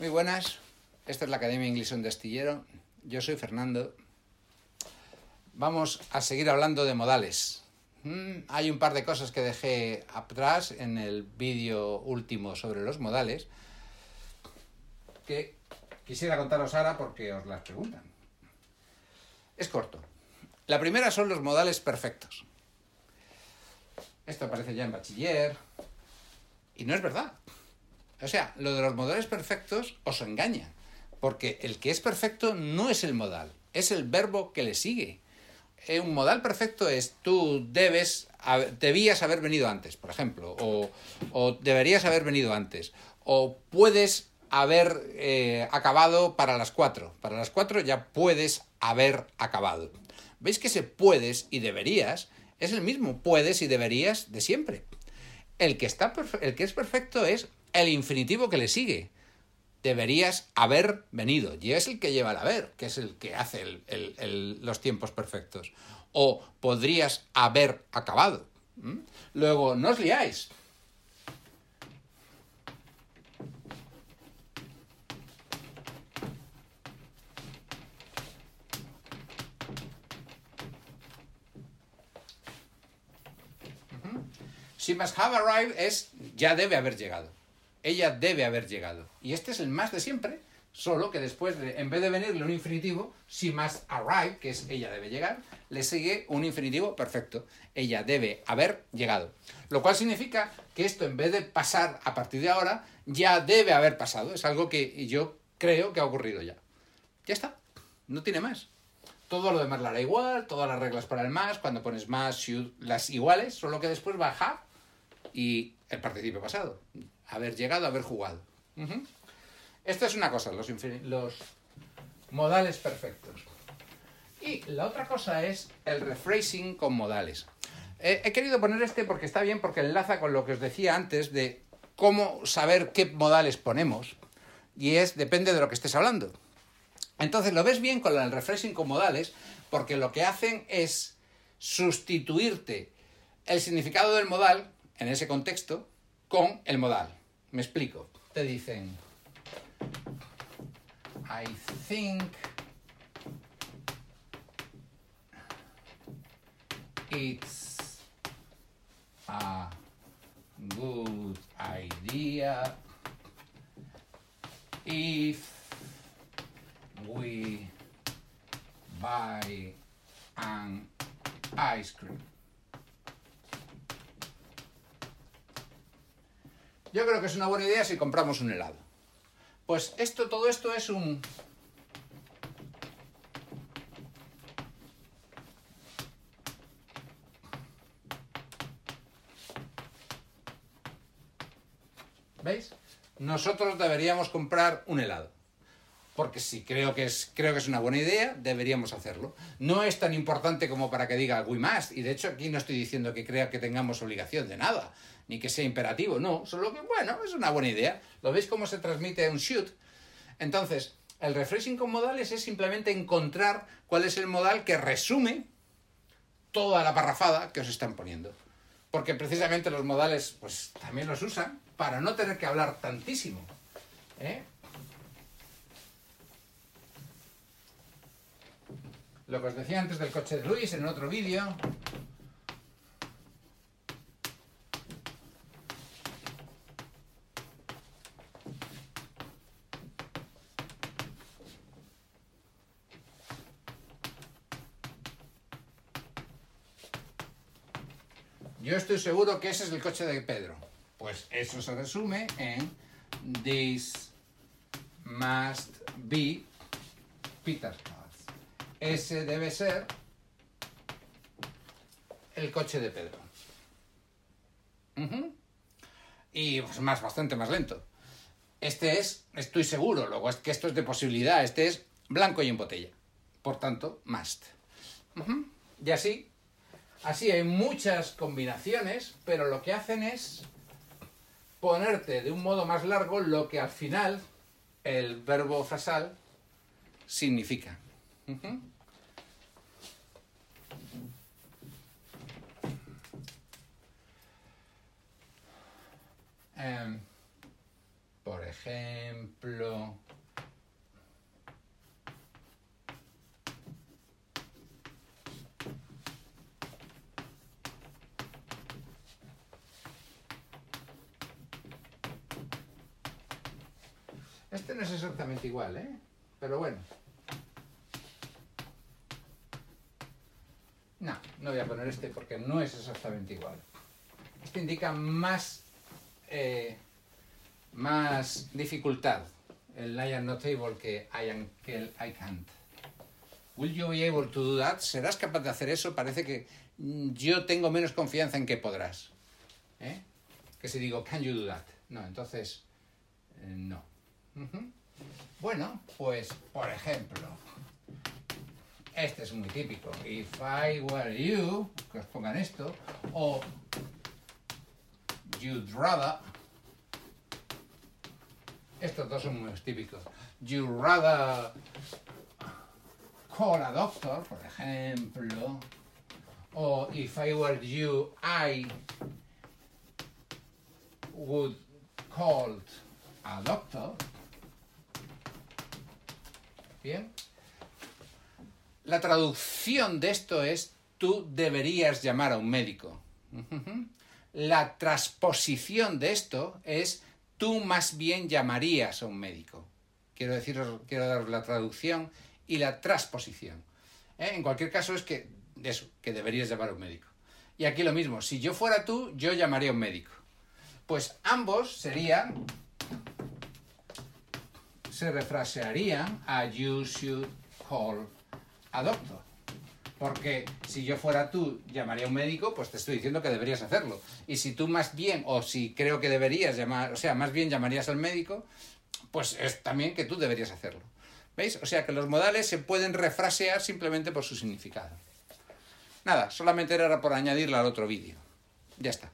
Muy buenas, esta es la Academia Inglés de Astillero. Yo soy Fernando. Vamos a seguir hablando de modales. Mm, hay un par de cosas que dejé atrás en el vídeo último sobre los modales que quisiera contaros ahora porque os las preguntan. Es corto. La primera son los modales perfectos. Esto aparece ya en bachiller y no es verdad. O sea, lo de los modales perfectos os engaña, porque el que es perfecto no es el modal, es el verbo que le sigue. Eh, un modal perfecto es tú debes, debías haber venido antes, por ejemplo, o, deberías haber venido antes, o puedes haber eh, acabado para las cuatro. Para las cuatro ya puedes haber acabado. ¿Veis que ese puedes y deberías es el mismo puedes y deberías de siempre? El que, está el que es perfecto es el infinitivo que le sigue. Deberías haber venido. Y es el que lleva el haber, que es el que hace los tiempos perfectos. O podrías haber acabado. Luego, no os liáis. She must have arrived es ya debe haber llegado ella debe haber llegado. Y este es el más de siempre, solo que después, en vez de venirle un infinitivo, she must arrive, que es ella debe llegar, le sigue un infinitivo perfecto. Ella debe haber llegado. Lo cual significa que esto, en vez de pasar a partir de ahora, ya debe haber pasado. Es algo que yo creo que ha ocurrido ya. Ya está. No tiene más. Todo lo demás la hará igual, todas las reglas para el más, cuando pones más, las iguales, solo que después have y el participio pasado haber llegado, haber jugado. Esto es una cosa, los, los modales perfectos. Y la otra cosa es el rephrasing con modales. he querido poner este porque está bien, porque enlaza con lo que os decía antes de cómo saber qué modales ponemos. Y es, depende de lo que estés hablando. Entonces lo ves bien con el rephrasing con modales, porque lo que hacen es sustituirte el significado del modal, en ese contexto, con el modal. Me explico. Te dicen, I think it's a good idea if we buy an ice cream. Yo creo que es una buena idea si compramos un helado. Pues esto, todo esto es un... ¿Veis? Nosotros deberíamos comprar un helado. Porque si creo que, es, creo que es una buena idea, deberíamos hacerlo. No es tan importante como para que diga we must. Y de hecho aquí no estoy diciendo que crea que tengamos obligación de nada ni que sea imperativo, no, solo que, bueno, es una buena idea. ¿Lo veis cómo se transmite un shoot? Entonces, el refreshing con modales es simplemente encontrar cuál es el modal que resume toda la parrafada que os están poniendo. Porque precisamente los modales, pues también los usan para no tener que hablar tantísimo. ¿eh? Lo que os decía antes del coche de Luis en otro vídeo, Yo estoy seguro que ese es el coche de Pedro. Pues eso se resume en This must be Peter's. Ese debe ser el coche de Pedro. Y pues más, bastante más lento. Este es, estoy seguro, luego es que esto es de posibilidad, este es blanco y en botella. Por tanto, must. Y así Así hay muchas combinaciones, pero lo que hacen es ponerte de un modo más largo lo que al final el verbo frasal significa. Em, por ejemplo, Este no es exactamente igual, ¿eh? Pero bueno. No, voy a poner este porque no es exactamente igual. Este indica más, eh, más dificultad, el I am not able que I, am, que I can't. Will you be able to do that? ¿Serás capaz de hacer eso? Parece que mm, yo tengo menos confianza en que podrás. ¿Eh? Que si digo, can you do that? No, entonces, eh, no. Bueno, pues por ejemplo, este es muy típico. If I were you, que os pongan esto, o you'd rather. Estos dos son muy típicos. You'd rather call a doctor, por ejemplo. O if I were you, I would call a doctor. Bien. La traducción de esto es tú deberías llamar a un médico. La transposición de esto es tú más bien llamarías a un médico. Quiero quiero dar la traducción y la transposición. ¿Eh? En cualquier caso es que eso, que deberías llamar a un médico. Y aquí lo mismo, si yo fuera tú, yo llamaría a un médico. Pues ambos serían se refrasearían a you should call a doctor. Porque si yo fuera tú, llamaría a un médico, pues te estoy diciendo que deberías hacerlo. Y si tú más bien, o si creo que deberías llamar, o sea, más bien llamarías al médico, pues es también que tú deberías hacerlo. ¿Veis? O sea que los modales se pueden refrasear simplemente por su significado. Nada, solamente era por añadirlo al otro vídeo. Ya está.